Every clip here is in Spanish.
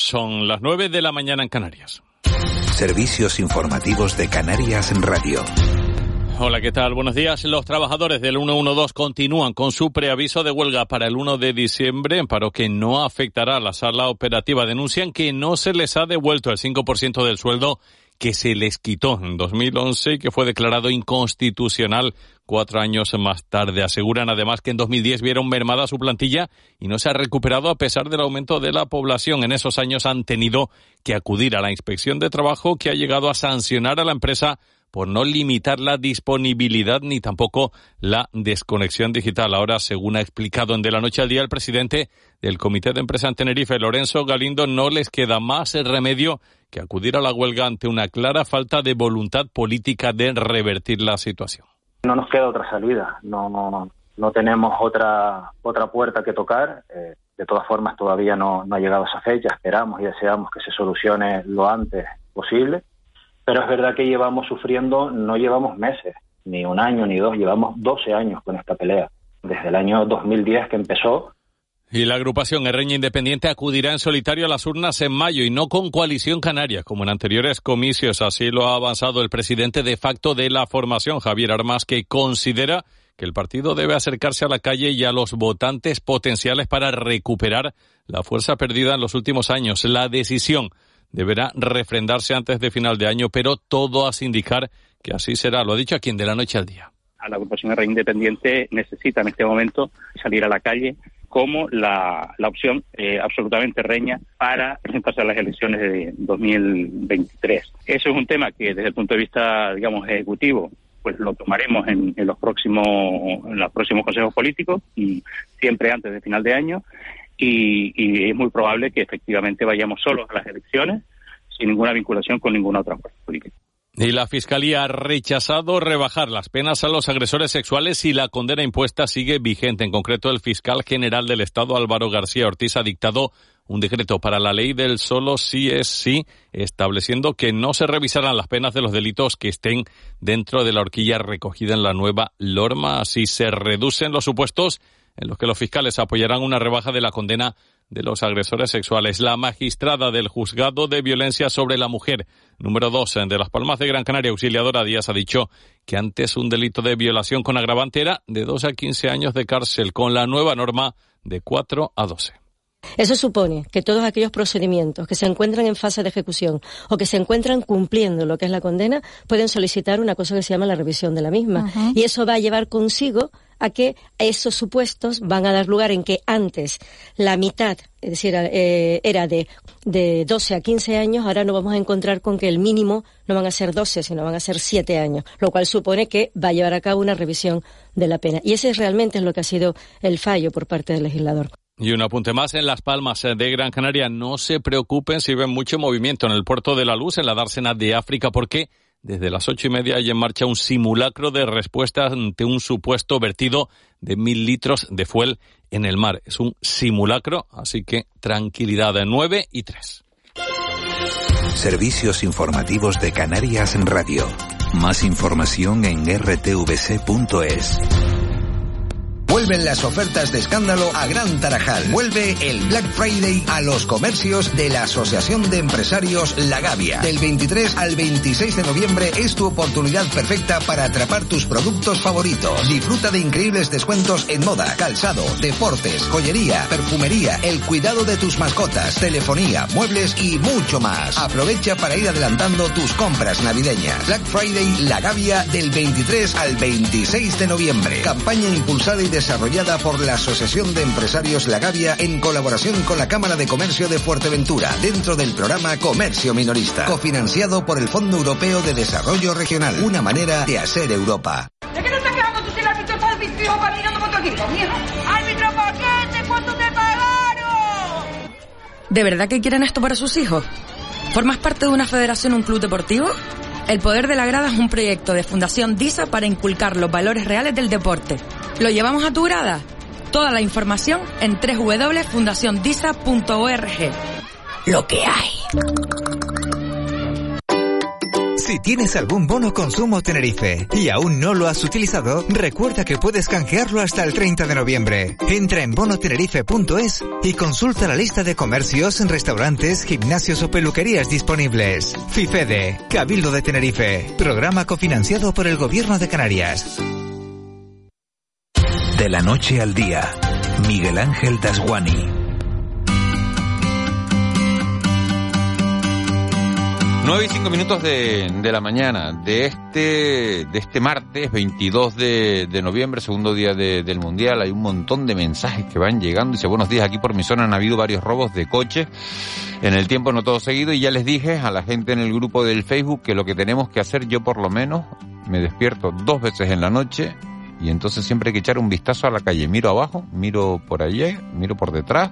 Son las 9 de la mañana en Canarias. Servicios informativos de Canarias en Radio. Hola, ¿qué tal? Buenos días. Los trabajadores del 112 continúan con su preaviso de huelga para el 1 de diciembre, paro que no afectará a la sala operativa. Denuncian que no se les ha devuelto el 5% del sueldo que se les quitó en 2011 y que fue declarado inconstitucional cuatro años más tarde. Aseguran además que en 2010 vieron mermada su plantilla y no se ha recuperado a pesar del aumento de la población. En esos años han tenido que acudir a la inspección de trabajo que ha llegado a sancionar a la empresa por no limitar la disponibilidad ni tampoco la desconexión digital. Ahora, según ha explicado en De la Noche al Día el presidente del Comité de Empresa en Tenerife, Lorenzo Galindo, no les queda más remedio que acudir a la huelga ante una clara falta de voluntad política de revertir la situación. No nos queda otra salida, no, no, tenemos otra, otra puerta que tocar. Eh, de todas formas, todavía no, no ha llegado esa fecha. Esperamos y deseamos que se solucione lo antes posible pero es verdad que llevamos sufriendo, no llevamos meses, ni un año, ni dos, llevamos 12 años con esta pelea. Desde el año 2010 que empezó, y la agrupación Herreña Independiente acudirá en solitario a las urnas en mayo y no con coalición canaria, como en anteriores comicios. Así lo ha avanzado el presidente de facto de la formación, Javier Armas, que considera que el partido debe acercarse a la calle y a los votantes potenciales para recuperar la fuerza perdida en los últimos años. La decisión deberá refrendarse antes de final de año, pero todo hace indicar que así será. Lo ha dicho a quien de la noche al día. A la agrupación de Independiente necesita en este momento salir a la calle como la, la opción eh, absolutamente reña para presentarse a las elecciones de 2023. Eso es un tema que desde el punto de vista, digamos, ejecutivo, pues lo tomaremos en, en los próximos en los próximos consejos políticos, siempre antes de final de año, y, es muy probable que efectivamente vayamos solos a las elecciones sin ninguna vinculación con ninguna otra fuerza política. Y la Fiscalía ha rechazado rebajar las penas a los agresores sexuales y la condena impuesta sigue vigente. En concreto, el fiscal general del Estado, Álvaro García Ortiz, ha dictado un decreto para la ley del solo sí es sí, estableciendo que no se revisarán las penas de los delitos que estén dentro de la horquilla recogida en la nueva norma. Así se reducen los supuestos en los que los fiscales apoyarán una rebaja de la condena de los agresores sexuales. La magistrada del Juzgado de Violencia sobre la Mujer, número 2 de Las Palmas de Gran Canaria, Auxiliadora Díaz, ha dicho que antes un delito de violación con agravante era de 2 a 15 años de cárcel, con la nueva norma de 4 a 12. Eso supone que todos aquellos procedimientos que se encuentran en fase de ejecución o que se encuentran cumpliendo lo que es la condena pueden solicitar una cosa que se llama la revisión de la misma. Y eso va a llevar consigo a que esos supuestos van a dar lugar en que antes la mitad, es decir, eh, era de, de 12 a 15 años, ahora nos vamos a encontrar con que el mínimo no van a ser 12, sino van a ser 7 años, lo cual supone que va a llevar a cabo una revisión de la pena. Y ese realmente es lo que ha sido el fallo por parte del legislador. Y un apunte más en Las Palmas de Gran Canaria. No se preocupen si ven mucho movimiento en el puerto de la Luz, en la dársena de África, porque desde las ocho y media hay en marcha un simulacro de respuesta ante un supuesto vertido de mil litros de fuel en el mar. Es un simulacro, así que tranquilidad de nueve y tres. Servicios informativos de Canarias en Radio. Más información en rtvc.es. Vuelven las ofertas de escándalo a Gran Tarajal. Vuelve el Black Friday a los comercios de la Asociación de Empresarios La Gavia. Del 23 al 26 de noviembre es tu oportunidad perfecta para atrapar tus productos favoritos. Disfruta de increíbles descuentos en moda, calzado, deportes, joyería, perfumería, el cuidado de tus mascotas, telefonía, muebles y mucho más. Aprovecha para ir adelantando tus compras navideñas. Black Friday La Gavia del 23 al 26 de noviembre. Campaña impulsada y de desarrollada por la Asociación de Empresarios La Gavia en colaboración con la Cámara de Comercio de Fuerteventura, dentro del programa Comercio Minorista, cofinanciado por el Fondo Europeo de Desarrollo Regional, una manera de hacer Europa. ¿De qué no estás quedando tú si el árbitro está caminando por tu equipo, ¡Árbitro, paquete! ¿Cuánto te pagaron? ¿De verdad que quieren esto para sus hijos? ¿Formas parte de una federación o un club deportivo? El Poder de la Grada es un proyecto de Fundación DISA para inculcar los valores reales del deporte. ¿Lo llevamos a tu grada? Toda la información en www.fundaciondisa.org. Lo que hay. Si tienes algún bono consumo Tenerife y aún no lo has utilizado, recuerda que puedes canjearlo hasta el 30 de noviembre. Entra en bonotenerife.es y consulta la lista de comercios, restaurantes, gimnasios o peluquerías disponibles. FIFEDE, Cabildo de Tenerife, programa cofinanciado por el Gobierno de Canarias. De la noche al día, Miguel Ángel Dasguani. 9 y 5 minutos de, de, la mañana de este, de este martes 22 de, de noviembre, segundo día del Mundial. Hay un montón de mensajes que van llegando. Dice, buenos días, aquí por mi zona han habido varios robos de coches en el tiempo, no todo seguido. Y ya les dije a la gente en el grupo del Facebook que lo que tenemos que hacer, yo por lo menos, me despierto dos veces en la noche y entonces siempre hay que echar un vistazo a la calle. Miro abajo, miro por allí, miro por detrás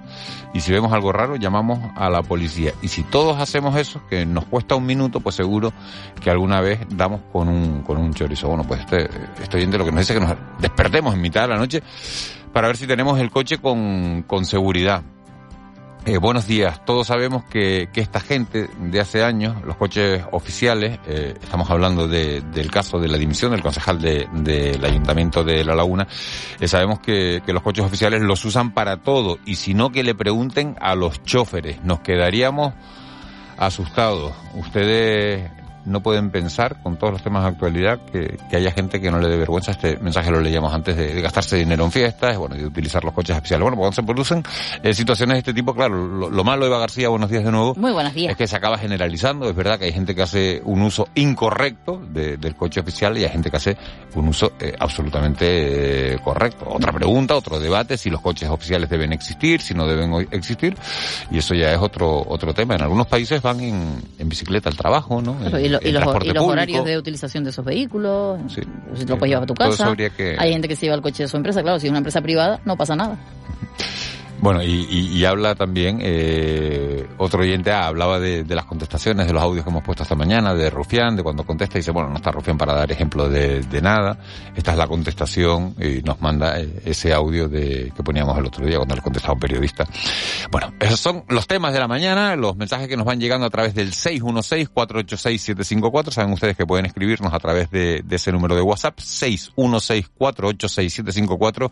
y si vemos algo raro llamamos a la policía. Y si todos hacemos eso, que nos cuesta un minuto, pues seguro que alguna vez damos con un, con un chorizo. Bueno, pues este, estoy viendo lo que nos dice que nos despertemos en mitad de la noche para ver si tenemos el coche con, con seguridad. Eh, buenos días. Todos sabemos que, que, esta gente de hace años, los coches oficiales, eh, estamos hablando de, del caso de la dimisión del concejal del de, Ayuntamiento de La Laguna, eh, sabemos que, que, los coches oficiales los usan para todo y si no que le pregunten a los choferes. Nos quedaríamos asustados. Ustedes no pueden pensar, con todos los temas de actualidad, que, que, haya gente que no le dé vergüenza. Este mensaje lo leíamos antes de, de gastarse dinero en fiestas, bueno, de utilizar los coches especiales. Bueno, cuando se producen eh, situaciones de este tipo, claro, lo, lo, malo, Eva García, buenos días de nuevo. Muy buenos días. Es que se acaba generalizando. Es verdad que hay gente que hace un uso incorrecto de, del coche oficial y hay gente que hace un uso eh, absolutamente eh, correcto. Otra pregunta, otro debate, si los coches oficiales deben existir, si no deben existir, y eso ya es otro, otro tema. En algunos países van en, en bicicleta al trabajo, ¿no? Y, lo, y, los, y los horarios de utilización de esos vehículos, sí, si lo puedes llevar a tu casa. Que... Hay gente que se lleva el coche de su empresa, claro, si es una empresa privada no pasa nada. Bueno, y, y, y, habla también, eh, otro oyente ah, hablaba de, de, las contestaciones, de los audios que hemos puesto esta mañana, de Rufián, de cuando contesta y dice, bueno, no está Rufián para dar ejemplo de, de nada. Esta es la contestación y nos manda eh, ese audio de que poníamos el otro día cuando le contestaba un periodista. Bueno, esos son los temas de la mañana, los mensajes que nos van llegando a través del 616-486-754. Saben ustedes que pueden escribirnos a través de, de ese número de WhatsApp, 616-486-754.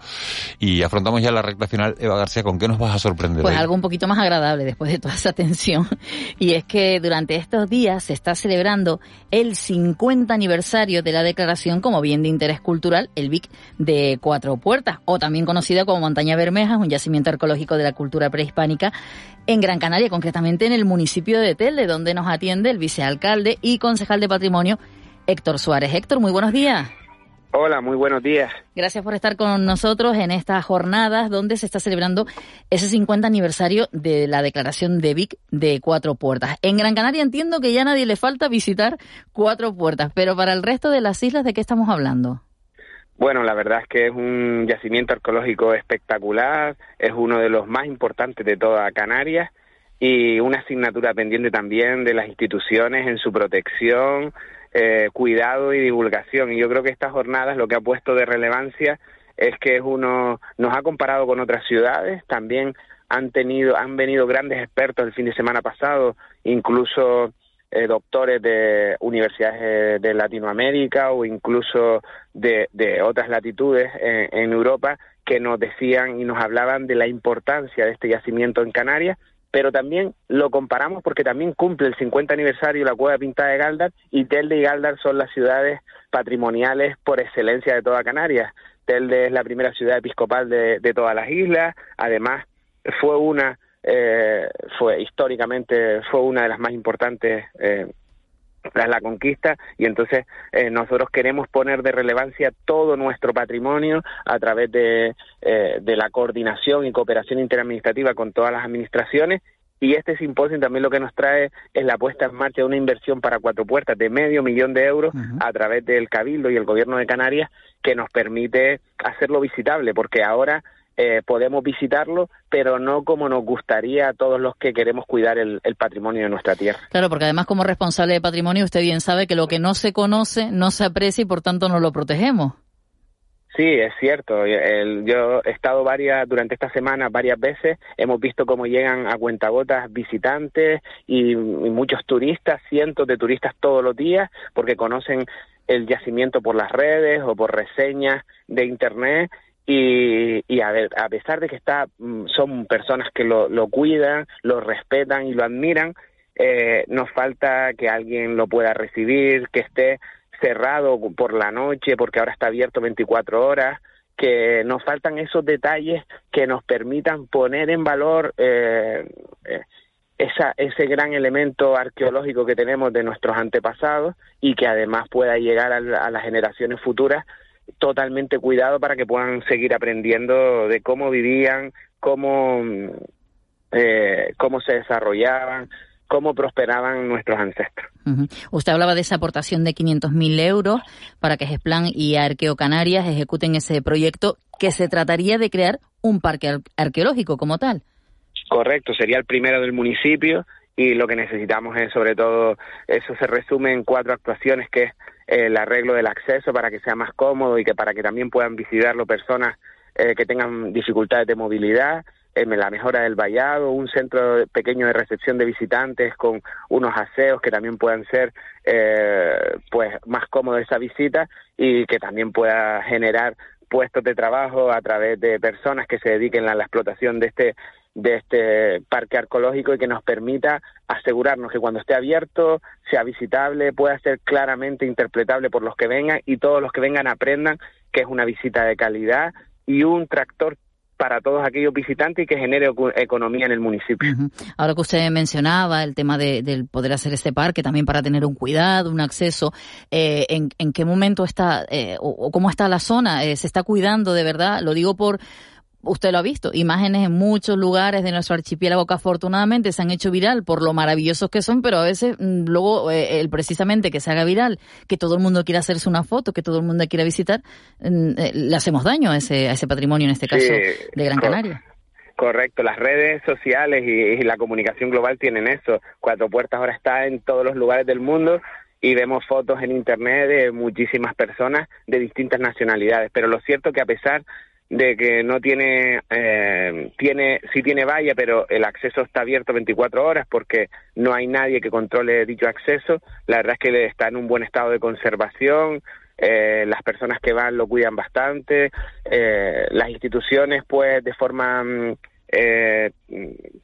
Y afrontamos ya la recta final, Eva García, con qué nos vas a sorprender? Pues hoy? algo un poquito más agradable después de toda esa tensión. Y es que durante estos días se está celebrando el 50 aniversario de la declaración como bien de interés cultural, el BIC de Cuatro Puertas, o también conocida como Montaña Bermeja, un yacimiento arqueológico de la cultura prehispánica en Gran Canaria, concretamente en el municipio de Telde, donde nos atiende el vicealcalde y concejal de patrimonio Héctor Suárez. Héctor, muy buenos días. Hola, muy buenos días. Gracias por estar con nosotros en estas jornadas donde se está celebrando ese 50 aniversario de la declaración de Vic de Cuatro Puertas. En Gran Canaria entiendo que ya a nadie le falta visitar Cuatro Puertas, pero para el resto de las islas, ¿de qué estamos hablando? Bueno, la verdad es que es un yacimiento arqueológico espectacular, es uno de los más importantes de toda Canarias y una asignatura pendiente también de las instituciones en su protección, eh, cuidado y divulgación. Y yo creo que estas jornadas lo que ha puesto de relevancia es que es uno nos ha comparado con otras ciudades, también han tenido han venido grandes expertos el fin de semana pasado, incluso eh, doctores de universidades de Latinoamérica o incluso de, de otras latitudes en, en Europa que nos decían y nos hablaban de la importancia de este yacimiento en Canarias pero también lo comparamos porque también cumple el 50 aniversario la Cueva Pintada de Galdar y Telde y Galdar son las ciudades patrimoniales por excelencia de toda Canarias. Telde es la primera ciudad episcopal de, de todas las islas, además fue una, eh, fue históricamente fue una de las más importantes eh, tras la conquista y entonces eh, nosotros queremos poner de relevancia todo nuestro patrimonio a través de, eh, de la coordinación y cooperación interadministrativa con todas las administraciones y este simposio también lo que nos trae es la puesta en marcha de una inversión para cuatro puertas de medio millón de euros uh -huh. a través del Cabildo y el Gobierno de Canarias que nos permite hacerlo visitable porque ahora eh, podemos visitarlo, pero no como nos gustaría a todos los que queremos cuidar el, el, patrimonio de nuestra tierra. Claro, porque además como responsable de patrimonio usted bien sabe que lo que no se conoce no se aprecia y por tanto no lo protegemos. Sí, es cierto. El- yo he estado varias durante esta semana varias veces. Hemos visto cómo llegan a cuentagotas visitantes y, y muchos turistas, cientos de turistas todos los días, porque conocen el yacimiento por las redes o por reseñas de internet. Y, y a, pesar de que está, mm, son personas que lo, cuidan, lo respetan y lo admiran, eh, nos falta que alguien lo pueda recibir, que esté cerrado por la noche, porque ahora está abierto 24 horas, que nos faltan esos detalles que nos permitan poner en valor eh, eh, esa, ese gran elemento arqueológico que tenemos de nuestros antepasados y que además pueda llegar a las generaciones futuras totalmente cuidado para que puedan seguir aprendiendo de cómo vivían, cómo, mm, eh, cómo se desarrollaban, cómo prosperaban nuestros ancestros. Usted hablaba de esa aportación de 500.000 euros para que GESPLAN y Arqueo Canarias ejecuten ese proyecto que se trataría de crear un parque ar- arqueológico como tal. Correcto, sería el primero del municipio y lo que necesitamos es sobre todo, eso se resume en cuatro actuaciones que es el arreglo del acceso para que sea más cómodo y que para que también puedan visitarlo personas eh, que tengan dificultades de movilidad, eh, la mejora del vallado, un centro pequeño de recepción de visitantes con unos aseos que también puedan ser eh, pues más cómodo esa visita y que también pueda generar puestos de trabajo a través de personas que se dediquen a la explotación de este de este parque arqueológico y que nos permita asegurarnos que cuando esté abierto sea visitable, pueda ser claramente interpretable por los que vengan y todos los que vengan aprendan que es una visita de calidad y un tractor para todos aquellos visitantes y que genere eco- economía en el municipio. Ahora que usted mencionaba el tema de, del poder hacer este parque también para tener un cuidado, un acceso, eh, ¿en, en qué momento está eh, o, o cómo está la zona? Eh, ¿Se está cuidando de verdad? Lo digo por, usted lo ha visto, imágenes en muchos lugares de nuestro archipiélago que afortunadamente se han hecho viral por lo maravillosos que son, pero a veces mm, luego eh, el precisamente que se haga viral, que todo el mundo quiera hacerse una foto, que todo el mundo quiera visitar, mm, eh, le hacemos daño a ese, a ese patrimonio, en este caso, Sí, de Gran Canaria. Correcto, las redes sociales y, y la comunicación global tienen eso. Cuatro Puertas ahora está en todos los lugares del mundo y vemos fotos en internet de muchísimas personas de distintas nacionalidades. Pero lo cierto que a pesar de que no tiene, eh, tiene, sí tiene valla, pero el acceso está abierto 24 horas porque no hay nadie que controle dicho acceso. La verdad es que está en un buen estado de conservación. eh, las personas que van lo cuidan bastante. eh, las instituciones, pues, de forma mm, eh,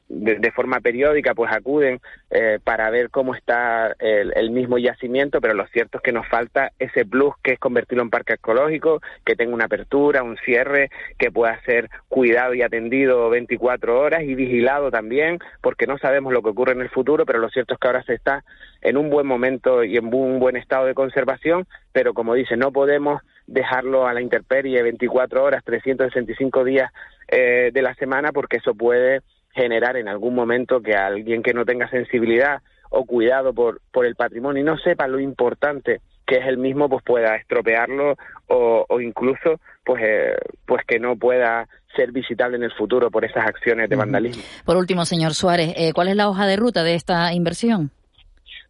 de, forma periódica pues acuden eh, para ver cómo está el, el mismo yacimiento, pero lo cierto es que nos falta ese plus que es convertirlo en parque arqueológico, que tenga una apertura, un cierre, que pueda ser cuidado y atendido 24 horas y vigilado también, porque no sabemos lo que ocurre en el futuro, pero lo cierto es que ahora se está en un buen momento y en un buen estado de conservación, pero como dice, no podemos dejarlo a la intemperie 24 horas, 365 días eh, de la semana, porque eso puede generar en algún momento que alguien que no tenga sensibilidad o cuidado por, por el patrimonio y no sepa lo importante que es el mismo, pues pueda estropearlo o, o incluso pues, eh, pues que no pueda ser visitable en el futuro por esas acciones de vandalismo. Por último, señor Suárez, eh, ¿cuál es la hoja de ruta de esta inversión?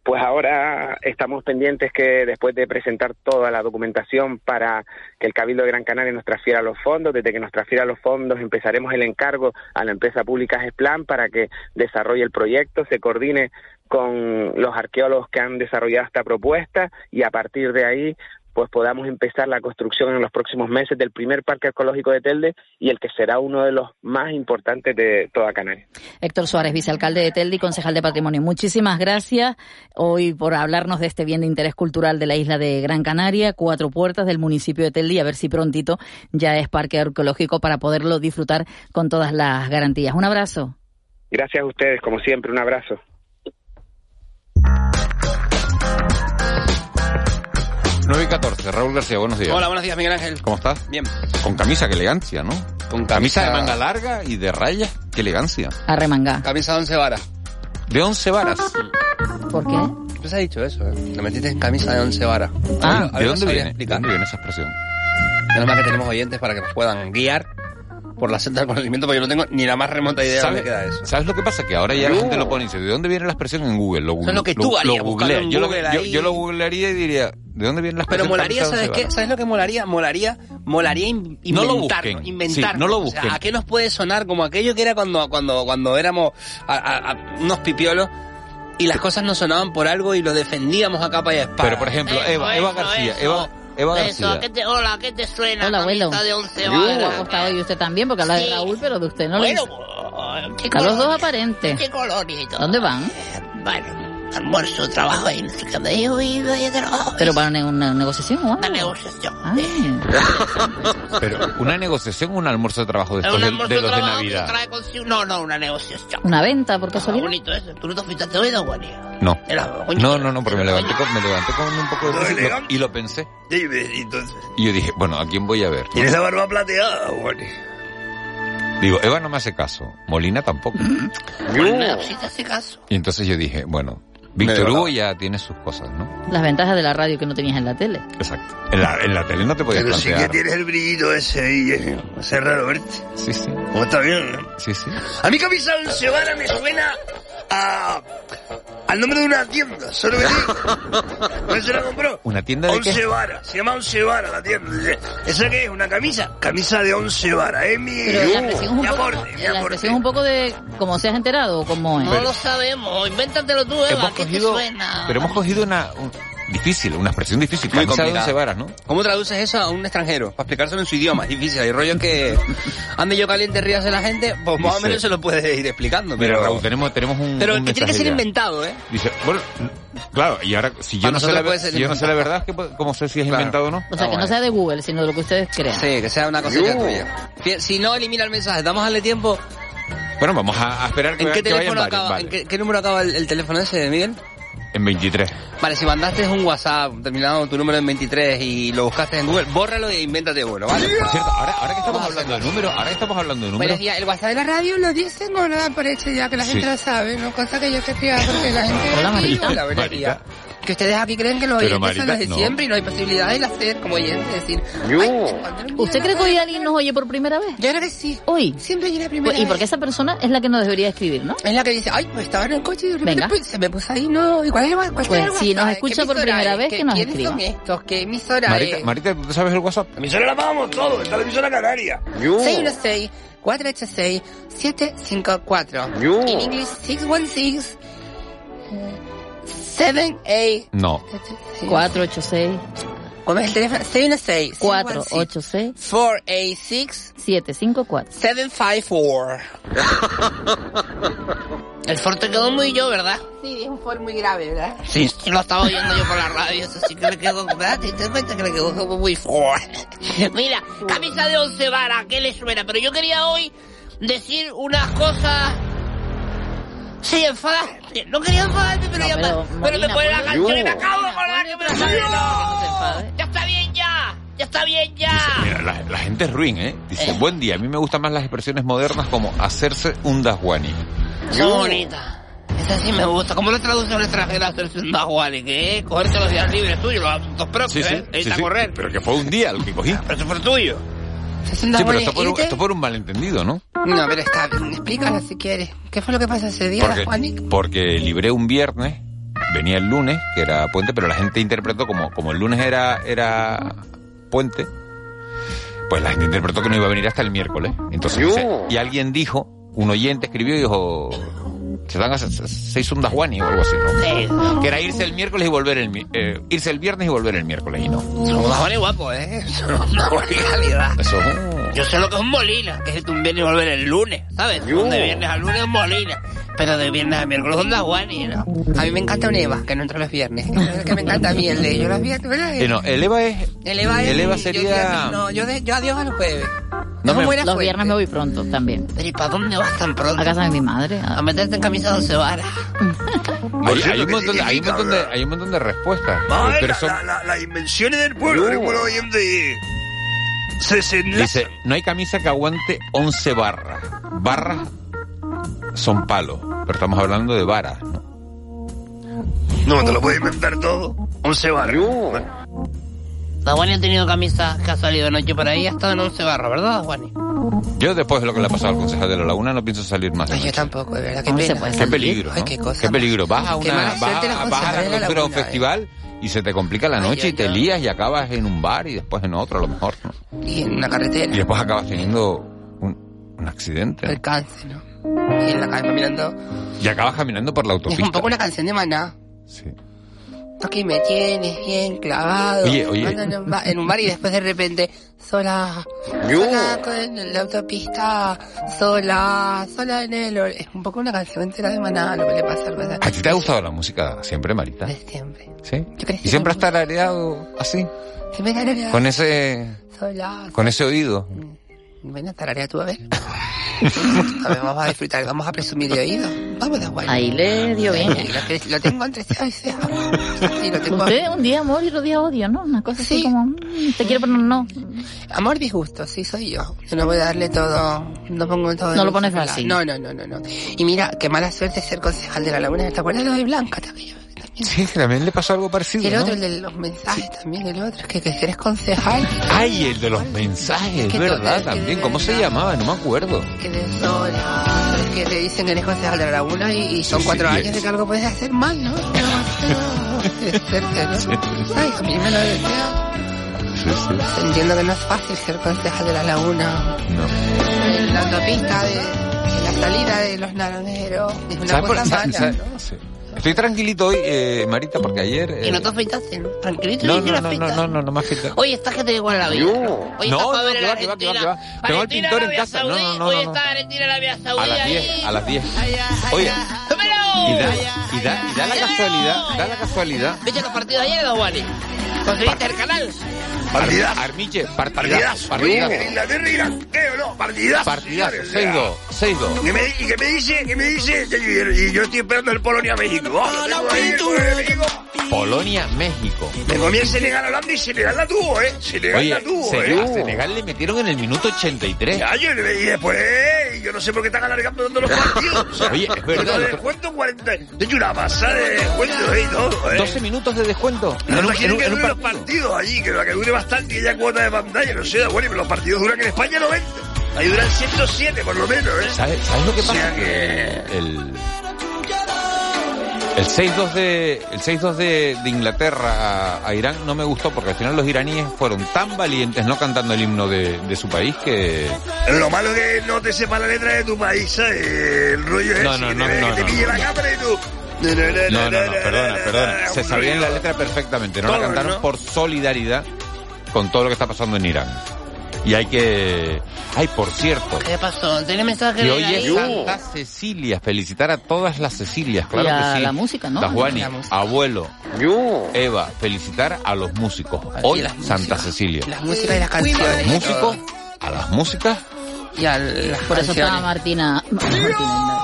Pues ahora estamos pendientes que después de presentar toda la documentación para que el Cabildo de Gran Canaria nos transfiera los fondos, desde que nos transfiera los fondos empezaremos el encargo a la empresa pública GESPLAN para que desarrolle el proyecto, se coordine con los arqueólogos que han desarrollado esta propuesta y a partir de ahí pues podamos empezar la construcción en los próximos meses del primer parque arqueológico de Telde y el que será uno de los más importantes de toda Canarias. Héctor Suárez, vicealcalde de Telde y concejal de Patrimonio. Muchísimas gracias hoy por hablarnos de este bien de interés cultural de la isla de Gran Canaria, cuatro puertas del municipio de Telde y a ver si prontito ya es parque arqueológico para poderlo disfrutar con todas las garantías. Un abrazo. Gracias a ustedes, como siempre, un abrazo. 9 y 14, Raúl García, buenos días. Hola, buenos días, Miguel Ángel. ¿Cómo estás? Bien. Con camisa, qué elegancia, ¿no? Con camisa... camisa- de manga larga y de rayas, qué elegancia. Arremangá. Camisa de once varas. De 11 varas. ¿Por qué? ¿Tú se ha dicho eso? ¿eh? Te metiste en camisa de once varas. Ah, A ver, ¿De dónde viene? ¿De dónde viene esa expresión? Menos mal que tenemos oyentes para que nos puedan guiar por la senda del conocimiento, porque yo no tengo ni la más remota idea de ¿Sabes, dónde queda eso. ¿Sabes lo que pasa? Que ahora ya la No. gente lo pone y dice, ¿de dónde viene la expresión en Google? Lo, es lo que tú lo- harías, lo en Yo, lo, Google yo, ahí. yo lo googlearía y diría, ¿de dónde viene la Pero expresión? molaría, ¿sabes qué? ¿Sabes lo que molaría? Molaría, molaría in- No lo inventarlo, busquen. inventarlo. Sí, no lo O sea, busquen. ¿A qué nos puede sonar como aquello que era cuando, cuando, cuando éramos a- a- a unos pipiolos y las cosas nos sonaban por algo y lo defendíamos a capa y a espada? Pero, por ejemplo, Eva, Eva García, Eva, Eva Eso, García. ¿a qué te, hola, ¿qué te suena? Hola, abuelo. De once Yo, varas. ha costado y usted también, porque habla de Raúl, pero de usted no Bueno, lo ¿qué A los dos aparentes. ¿Qué colonia y todo? ¿Dónde van? Bueno, almuerzo, trabajo ahí, no sé qué, y de trabajo. ¿Pero para una, una negociación o algo? Una negociación. Pero una negociación, un almuerzo de trabajo Es después de, de de los de Navidad. trae consigo... No, no, una negociación. ¿Una venta, por Ah, casualidad? bonito eso. ¿Tú no te fuiste hoy, don Juanillo? No. Era- No, no, no, porque me levanté con, me levanté con un poco de y lo- y lo pensé. entonces. Y yo dije, bueno, ¿a quién voy a ver? Tienes la barba plateada, Juani. Digo, Eva no me hace caso, Molina tampoco. Bueno, si te hace caso. Y entonces yo dije, bueno, Víctor Hugo ya tiene sus cosas, ¿no? Las ventajas de la radio que no tenías en la tele. Exacto. En la, en la tele no te podías Pero sí que tienes el brillito ese ahí, eh. Ese raro verte. Sí, sí. ¿Cómo está bien, eh? Sí, sí. A mi camisa once varas me suena a... al nombre de una tienda, solo que. ¿Dónde se la compró? ¿Una tienda de Once qué? varas, se llama once varas la tienda. ¿Esa qué es? ¿Una camisa? Camisa de once varas, es mi... Pero la expresión es un mi poco, aporte, mi la aporte. expresión es un poco de como seas enterado o como es. No lo sabemos. Invéntatelo tú, Eva. Hemos ¿Qué te cogido, suena? pero hemos cogido una, un- difícil, una expresión difícil. Muy Camisa de complicado. once varas, ¿no? ¿Cómo traduces eso a un extranjero? Para explicárselo en su idioma, es difícil. Hay rollo que ande yo caliente, ríase la gente, pues más o menos se lo puede ir explicando. Pero, Raúl, tenemos, tenemos un. pero un que tiene que ser ya. inventado, ¿eh? Dice, bueno, claro, y ahora, si yo, no sé, la, si yo no sé la verdad, ¿qué- ¿cómo sé si es Claro. inventado o no? O sea, que no sea de Google, sino de lo que ustedes crean. Sí, que sea una cosita Yo. tuya. Si no, elimina el mensaje. Damos a darle tiempo. Bueno, vamos a, a esperar que, ¿En qué que vayan teléfono varios, acaba? vale. ¿En qué, qué número acaba el, el teléfono ese, Miguel? En 23. Vale, si mandaste un WhatsApp terminado tu número en 23 y lo buscaste en Google, bórralo e invéntate uno, ¿vale? Por cierto, ahora, ahora que estamos hablando de números, ahora que estamos hablando de números, Buenos días, el WhatsApp de la radio lo dicen o no aparece ya que la gente Sí. lo sabe, no cosa que yo sepa porque la gente Hola, Marita. hola, Marita. Que ustedes aquí creen que los Pero, oyentes son Marita, los de no. siempre y no hay posibilidad de hacer como oyentes, decir, ¿Usted cree que hoy alguien nos oye por primera vez? yo creo que sí, Hoy. siempre hay la primera Y porque vez. esa persona es la que nos debería escribir, ¿no? Es la que dice, ay, pues estaba en el coche y de repente Venga. pues, se me puso ahí, no, ¿y cuál es el cuál Pues, es el si nos WhatsApp? escucha ¿Qué por emisora primera es? vez, ¿Qué- que nos ¿Quiénes escriba. son estos? ¿Qué emisora Marita, es? Marita, ¿tú sabes el WhatsApp? La emisora la pagamos todo, está la emisora canaria. 616 486 754 Yo. En inglés 616 78 No. 486 ¿Cómo es el teléfono? 616 486 486 754. 754 El Ford te quedó muy yo, ¿verdad? Sí, es un Ford muy grave, ¿verdad? Sí, lo estaba oyendo yo por la radio, eso sí que le quedó, ¿verdad? ¿Te das cuenta que le quedó como muy fuerte? Mira, camisa de once varas, ¿qué le suena? Pero yo quería hoy decir unas cosas... Sí, enfadarme. No quería enfadarme, pero No, ya pero, me, pero me pone la canción y me acabo de acordar que me la. ¡Ya está bien ya! ¡Ya está bien ya! Mira, la, la gente es ruin, ¿eh? Dice, buen día, a mí me gustan más las expresiones modernas como hacerse un dasguani. Son bonitas. Esa sí me gusta. ¿Cómo lo traduce a un extranjero hacerse un dahuali? ¿Qué es? Cogerte los días libres tuyos, los asuntos propios, ¿eh? Irte a correr. Pero que fue un día el que cogí. Pero eso fue tuyo. Sí, pero esto por, un, esto por un malentendido, ¿no? No, pero está bien, explícalo si quieres. ¿Qué fue lo que pasó ese día, Porque, Juanic? porque libré un viernes, venía el lunes, que era puente, pero la gente interpretó como, como el lunes era, era puente, pues la gente interpretó que no iba a venir hasta el miércoles. Entonces, dice- y alguien dijo, un oyente escribió y dijo, se dan a se, se hizo un dajuani o algo así, ¿no? Que era irse el miércoles y volver el, eh, irse el viernes y volver el miércoles, y no. Son un dahuali guapo, ¿eh? Son un dahuali calidad. Eso, Yo sé lo que es un molina, que es un viernes y volver el lunes, ¿sabes? Yo. De viernes a lunes es molina. Pero de viernes a miércoles es un dahuali, ¿no? A mí me encanta un Eva, que no entra los viernes. Es que me encanta a mí el de yo los viernes, ¿verdad? Eh, no, el Eva es, El Eva es... el Eva yo- sería... Yo, no, yo, de, yo adiós a los jueves. No Dejo me- buena Los fuente. viernes me voy pronto también. Pero ¿y para dónde vas tan pronto? A casa de mi madre. A meterte en camisa de once varas. Hay, hay un montón de, hay, un montón de, hay un montón de respuestas. A ver pero la- son- la- la- las invenciones del pueblo, pueblo oyente. Se, se. Dice, no hay camisa que aguante 11 barras. Barras son palos, pero estamos hablando de varas. ¿no? No, te lo puedes inventar todo. Once varas. Juan ha tenido camisas que ha salido de noche por ahí y ha estado en 11 barra, ¿verdad, Juan? Yo después de lo que le ha pasado al concejal de la laguna no pienso salir más. de Yo tampoco, de verdad, qué ¿Cómo se pena. puede Qué peligro, Ay, ¿no? qué cosa. peligro. Vas a Qué una, vas, la a- vas la un Laguna, festival y se te complica la Ay, noche y yo- te yo- lías y acabas en un bar y después en otro a lo mejor, ¿no? Y en una carretera. Y después acabas teniendo un, un accidente. El cáncer, ¿no? Y en la calle mirando. Y acabas caminando por la Es un autopista. poco una canción de maná. Sí. Aquí me tienes bien clavado. Oye, oye. En un, bar, en un bar y después de repente, sola, sola con la autopista, sola, sola en el... Es un poco una canción entera de maná lo que le pasa al. ¿A ti te ha gustado la música siempre, Marita? Siempre. ¿Sí? Yo ¿Y siempre has tarareado así? Se me tararea. Con ese, Sola. con ese oído. Bueno, tararea tú a ver. A ver, vamos a disfrutar, vamos a presumir de oído. Vamos de guay. Ahí le dio bien. Lo, tengo entre ceja y ceja. Sí, lo tengo. Usted un día amor y otro día odio, ¿no? Una cosa así como, mm, te quiero pero no. Amor disgusto, sí soy yo. Yo no voy a darle todo, no pongo todo. No lo pones fácil. No, no, no, no, no. Y mira, qué mala suerte ser concejal de la Laguna. ¿Te acuerdas de Blanca también? Sí, que también le pasó algo parecido, Y el ¿no? otro, el de los mensajes también, el otro, que, que eres concejal. Ay, el de los mensajes, que ¿verdad? todo- También, ¿cómo se llamaba? No me acuerdo. Que de que te dicen que eres concejal de la Laguna y, y son Sí, cuatro sí, años es. de que algo puedes hacer mal, ¿no? Es cerca, ¿no? Ay, a mí me lo decía. Sí, sí. Entiendo que no es fácil ser concejal de la Laguna. No. La autopista de, la salida de los naranjeros. Es una ¿Sabes por- cosa sa- mala, ¿no? sí. Estoy tranquilito hoy, eh, Marita, porque ayer... eh, Y no te afeitaste, ¿no? Tranquilito, no, no, no, no, no, no, no me afeita. Oye, estás que te igual la vida. Oye, No, estás para no, que a va, que va, que va, que va. Tengo Argentina, pintor en casa. No, no, Saudí. no, Hoy no, no. está Argentina, Arabia Saudí. A las 10, ahí. a las 10. Ay, ay, Oye, y da, y da, y da la casualidad, da la casualidad. ¿Viste los partidos ayer, Don Wally? ¿Conseguiste el canal? Partidazo. Armiche, partidazo. Partidazo. En Inglaterra, Irán, ¿qué o no? Partidazo. Partidazo. señores, o sea. 6-2, 6-2. ¿Qué me, ¿Y qué me dice? ¿Qué me dice? Y, yo estoy esperando el Polonia-México. Polonia-México. Polonia, México. Me comí el Senegal-Holanda y Senegal la tuvo, ¿eh? Senegal la tuvo, ¿eh? a Senegal le metieron en el minuto 83. Ya, yo, y después, yo no sé por qué están alargando tanto los partidos. O sea, Oye, es verdad, De descuento 40. De hecho, una pasada de descuento, ¿eh? Todo, ¿eh? 12 minutos de descuento. No, quieren que duren los partido. partidos allí, que, que dure bastante y haya cuota de pantalla, no sé, bueno, pero los partidos duran en España 90. Ahí duran 107 por lo menos, ¿eh? ¿Sabes, sabes lo que O sea pasa? que- El, el 6-2 de, el 6-2 de, de Inglaterra a, a Irán no me gustó porque al final los iraníes fueron tan valientes no cantando el himno de, de su país que... Lo malo es que no te sepa la letra de tu país, ¿sabes? El rollo es No, que no, te, que pille la cámara y tú... No, no, no, perdona, perdona. Se sabían la letra perfectamente, no la cantaron por solidaridad con todo lo que está pasando en Irán. Y hay que... Ay, por cierto, ¿Qué pasó? ¿Tiene mensaje que de hoy es? Santa Cecilia. Felicitar a todas las Cecilias, claro Y a que sí. la música, ¿no? La Juani, La música. abuelo, Eva, felicitar a los músicos. Hoy las Santa Cecilia. Las músicas y las canciones. Músicos, a las músicas, Y a las Por eso estaba canciones. Martina. Martina,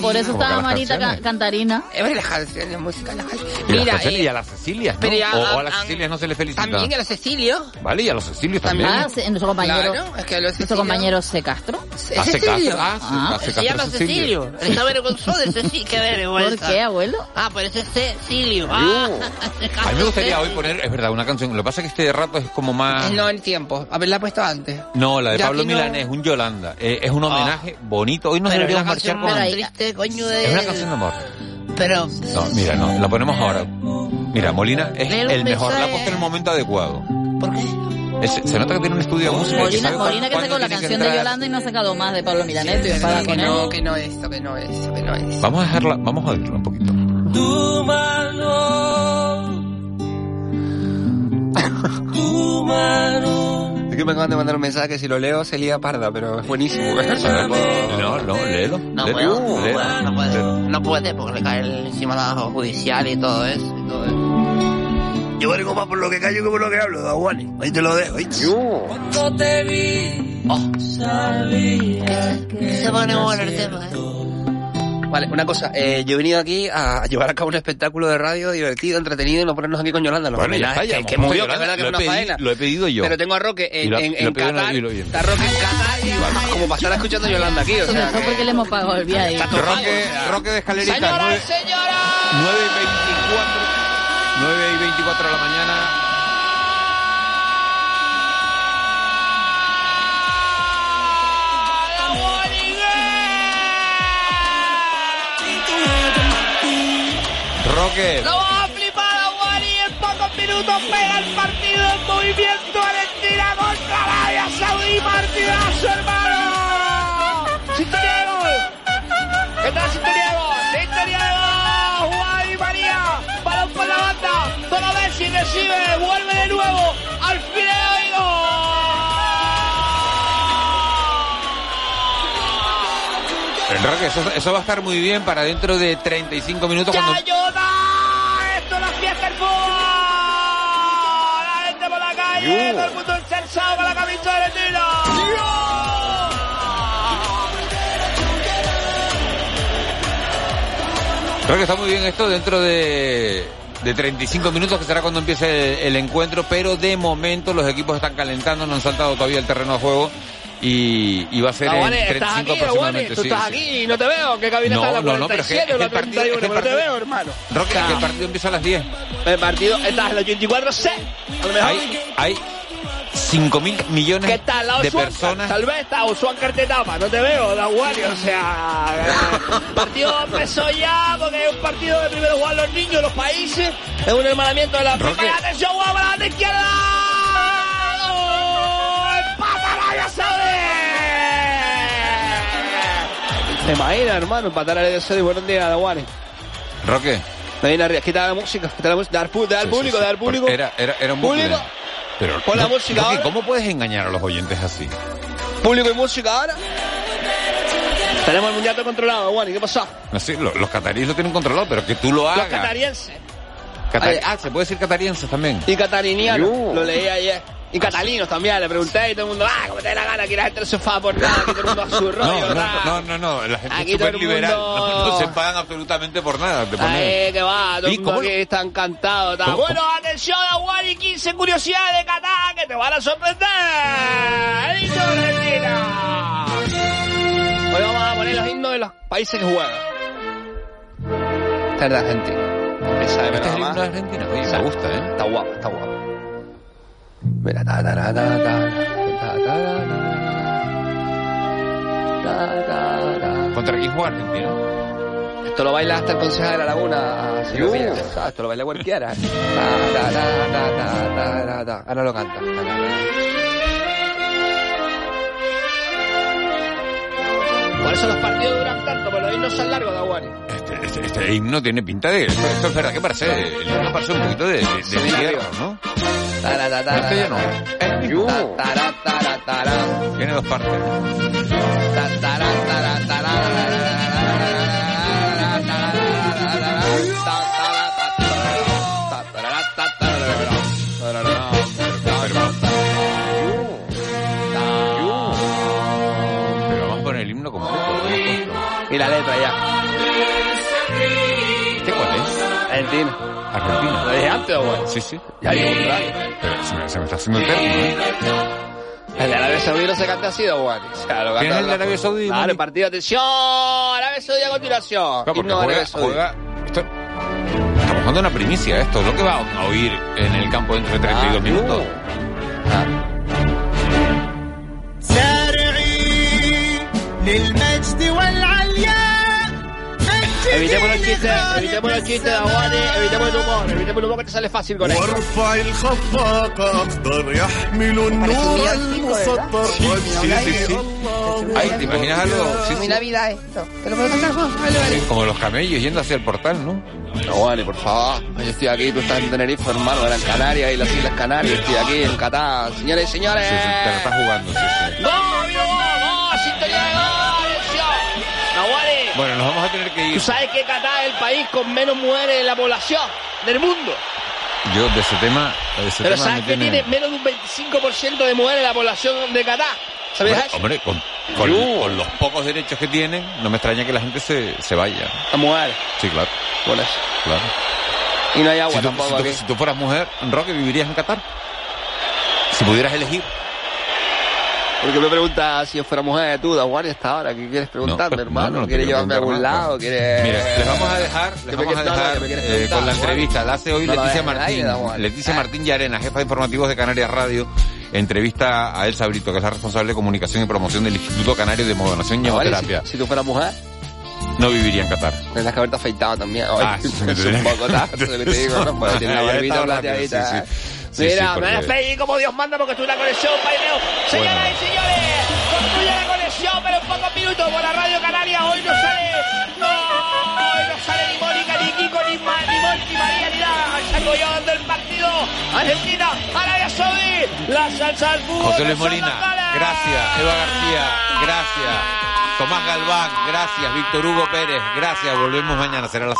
Por eso estaba Marita ca- Cantarina. Eh, las canciones, música, las canciones. y, las Mira, canciones, eh, y a las Cecilias, ¿no? pero o, o a las Cecilias no se les felicita. también a los Cecilio. Vale, y a los Cecilios también. Ah, nuestro compañero. Claro, es que a los Nuestro compañero C. Castro. ¿Es Hace Cecilio? caso, ah, se- Ah. hace Se llama Cecilio. Está avergonzado de Cecilio. Qué vergüenza. ¿Por qué, abuelo? Ah, pero ese es Cecilio. Ah, A mí me gustaría hoy poner, es verdad, una canción. Lo que pasa es que este rato es como más... No el tiempo. Haberla puesto antes. No, la de Pablo Milanés, un Yolanda. Eh, es un homenaje bonito. Hoy nos deberíamos marchar con... triste, coño de... Es una canción de amor. Pero... No, mira, no, la ponemos ahora. Mira, Molina es el mejor, la ha puesto en el momento adecuado. ¿Por qué? Es- se nota que tiene un estudio de música. y que Molina, Molina que sacó la canción de. Yolanda y no ha sacado más de Pablo Milaneto y espada que no, que no esto, que no esto, que no esto. Vamos a dejarla, vamos a oírla un poquito. Tu mano, tu mano. Que me acaban de mandar un mensaje que si lo leo se lía parda, pero es buenísimo. No, no, léelo. No léelo, puedo, no léelo. puede, no puede. No puede porque le cae el- encima la judicial y todo eso. Y todo eso. Yo valgo más por lo que callo que por lo que hablo, Daguani. Ahí te lo dejo, ¿eh? Cuando te vi, sabía que Se pone bueno el tema, ¿eh? Vale, una cosa, eh, yo he venido aquí a llevar a cabo un espectáculo de radio divertido, entretenido y no ponernos aquí con Yolanda. Los Bueno, homenajes, que, hemos que es que es verdad que Yolanda. es Lo una he pedido- faena. lo he pedido yo. Pero tengo a Roque Y en, lo- en, y lo en Qatar. y y Está Roque en Qatar y como para estar escuchando a Yolanda aquí, o sea que... porque le hemos pagado el viaje. Roque, Roque de Escalerita, Señoras, 9, señoras. 9 y 24, 9 y 24 de la mañana. Roque. ¡Lo va a flipar a Wally! En pocos minutos pega el partido en movimiento Valentina contra Arabia Saudí. ¡Partidazo, hermano! ¡Sintonía gol! ¡Está sintonía de gol! ¡Sintonía de gol! ¡Juan Di María! ¡Balón por la banda! ¡Todo Messi recibe! ¡Vuelve de nuevo! ¡Al final y Roque, eso, eso va a estar muy bien para dentro de 35 minutos. ¡Todo el mundo encelsado con la camisa de tiro! Creo que está muy bien esto dentro de, de 35 minutos, que será cuando empiece el, el encuentro, pero de momento los equipos están calentando, no han saltado todavía el terreno de juego y, y va a ser en Aguane, 35 ¿estás aquí, Aguane? aproximadamente. Tú sí, estás sí. aquí y no te veo. ¿Qué cabina No, está en la no, no, pero es que- 47 o es la que el partido- 31? es que el No te veo, hermano. Roque, O sea, que el partido empieza a las 10. El partido está en la 84 C. A lo mejor. Hay, hay 5 mil millones ¿Qué tal? De personas. Tal vez está Osuan te tapa, no te veo, da Wally, o sea, el partido empezó ya porque es un partido de primero jugar los niños, los países, es un hermanamiento de la Roque. Atención, guau, para la izquierda. ¿Te imaginas, hermano? Empatar a Arabia Saudí, buenos días, da Wally. Roque. Medina Ríos, quita la música, quita la música, dar, dar Sí, público, sí, sí. dar público. Era, era, era un bucle. Público. Pero, Pon la no, música Roque, ahora. ¿cómo puedes engañar a los oyentes así? Público y música ahora. Tenemos el mundial todo controlado, Wally, ¿qué pasó? No sé, lo- los cataríes lo tienen controlado, pero que tú lo Los hagas. catarienses. Catari- Ay, ah, se puede decir catarienses también. Y catarinianos, Yo. lo leí ayer. Y catalinos también, le pregunté y todo el mundo, ah, como te dé la gana, aquí la gente no se enfada por nada, aquí todo el mundo a su rollo, No, no, no, no, la gente Aquí es súper liberal, no, no se pagan absolutamente por nada. Ay, que va, todo ¿Y el mundo aquí está encantado. ¿Cómo- Bueno, atención a Wally, 15 curiosidades de Qatar que te van a sorprender. ¡Listo, Valentina! Hoy vamos a poner los himnos de los países que juegan. Esta es de Argentina. Esa de Este es el himno de Argentina, oye, me gusta, ¿eh? Está guapo, está guapo. ¿Contra quién juega Argentina? Esto lo baila hasta el concejal de la laguna, señor. ¿sabes? Esto lo baila cualquiera. Ahora lo canta. Ta, ta, ta. Por eso los partidos duran tanto, pero los himnos son largos, Daguani. Este, este, este himno tiene pinta de... Esto, esto es verdad que parece... El himno parece un poquito de, de, de tierra, arriba. ¿no? Castellano. Tiene dos partes. Pero vamos con el himno. Y la letra ya. Argentina. ¿Argentina? ¿La dije antes o bueno? Sí, sí. Ya llevo un rato. Se me, se me está haciendo eterno, ¿eh? El de Arabia Saudí no se canta así, Don Juan. O ¿Quién es el de Arabia Saudí? Claro, el partido. ¡Atención! Arabia Saudí a continuación. Claro, no, juega, juega... Esto... Estamos dando una primicia esto. Lo que va a oír en el campo dentro de 32 ah, minutos. No. Ah. Evitemos los chistes, evitemos los chistes, Daguani. Evitemos el humor, evitemos el humor que te sale fácil con esto. وارفع الخفاق أخضر يحمل النور المسطر Sí, sí, sí. Ay, ¿te imaginas algo? Sí, sí. Navidad esto. ¿Te lo puedo contar, Juan? Vale, vale. Como los camellos yendo hacia el portal, ¿no? Daguani, por favor. Yo estoy aquí, tú estás en Tenerife, hermano. Eran Canarias y las Islas Canarias. Estoy aquí en Qatar. Señores y señores. Sí, sí, te la estás jugando, sí, sí. ¡Gol, amigo, gol! ¡Gol! ¡Sintonía de gol! Bueno, nos vamos a tener que tú ir. sabes que Qatar es el país con menos mujeres en la población del mundo. Yo de ese tema, de ese Pero tema sabes que tiene... tiene menos de un 25% de mujeres en la población de Qatar. ¿Sabías Hombre, eso? hombre, con, con- con los pocos derechos que tienen, no me extraña que la gente se, se vaya. Las mujeres. Sí, claro, Por eso. claro. Y no hay agua Si tú, tampoco si tú- aquí. si tú fueras mujer, Roque, ¿vivirías en Qatar? Si pudieras elegir. Porque me preguntas si yo fuera mujer tú, Daguani, hasta ahora. ¿Qué quieres preguntarme, no, hermano? no, ¿Quieres llevarme a algún lado? ¿Quieres...? Mira, les vamos a dejar, ¿Qué les vamos a dejar eh, con la entrevista. La hace hoy Leticia el aire, Martín. Leticia Martín Llarena, jefa de informativos de Canarias Radio, entrevista a Elsa Brito, que es la responsable de comunicación y promoción del Instituto Canario de Moderación y Hemoterapia. si, si tú fueras mujer... no viviría en Qatar. Tendrás que haberte afeitado también. Ah, sí, es un poco que te digo, ¿no? Pues tienes la Ya barbita plateadita. sí, sí. Sí, Mira, sí, porque- despedí como Dios manda porque en la conexión, Paineo. Señoras y señores, concluye la conexión, pero en pocos minutos por la Radio Canaria. Hoy no sale, no, hoy no sale ni Mónica, ni Kiko, ni, Ma- ni Mon, ni María, ni nada. Salgo yo dando el partido. Argentina, Arabia Saudí, la salsa al fútbol. José Luis Molina, gracias. Eva García, gracias. Tomás Galván, gracias. Víctor Hugo Pérez, gracias. Volvemos mañana, será las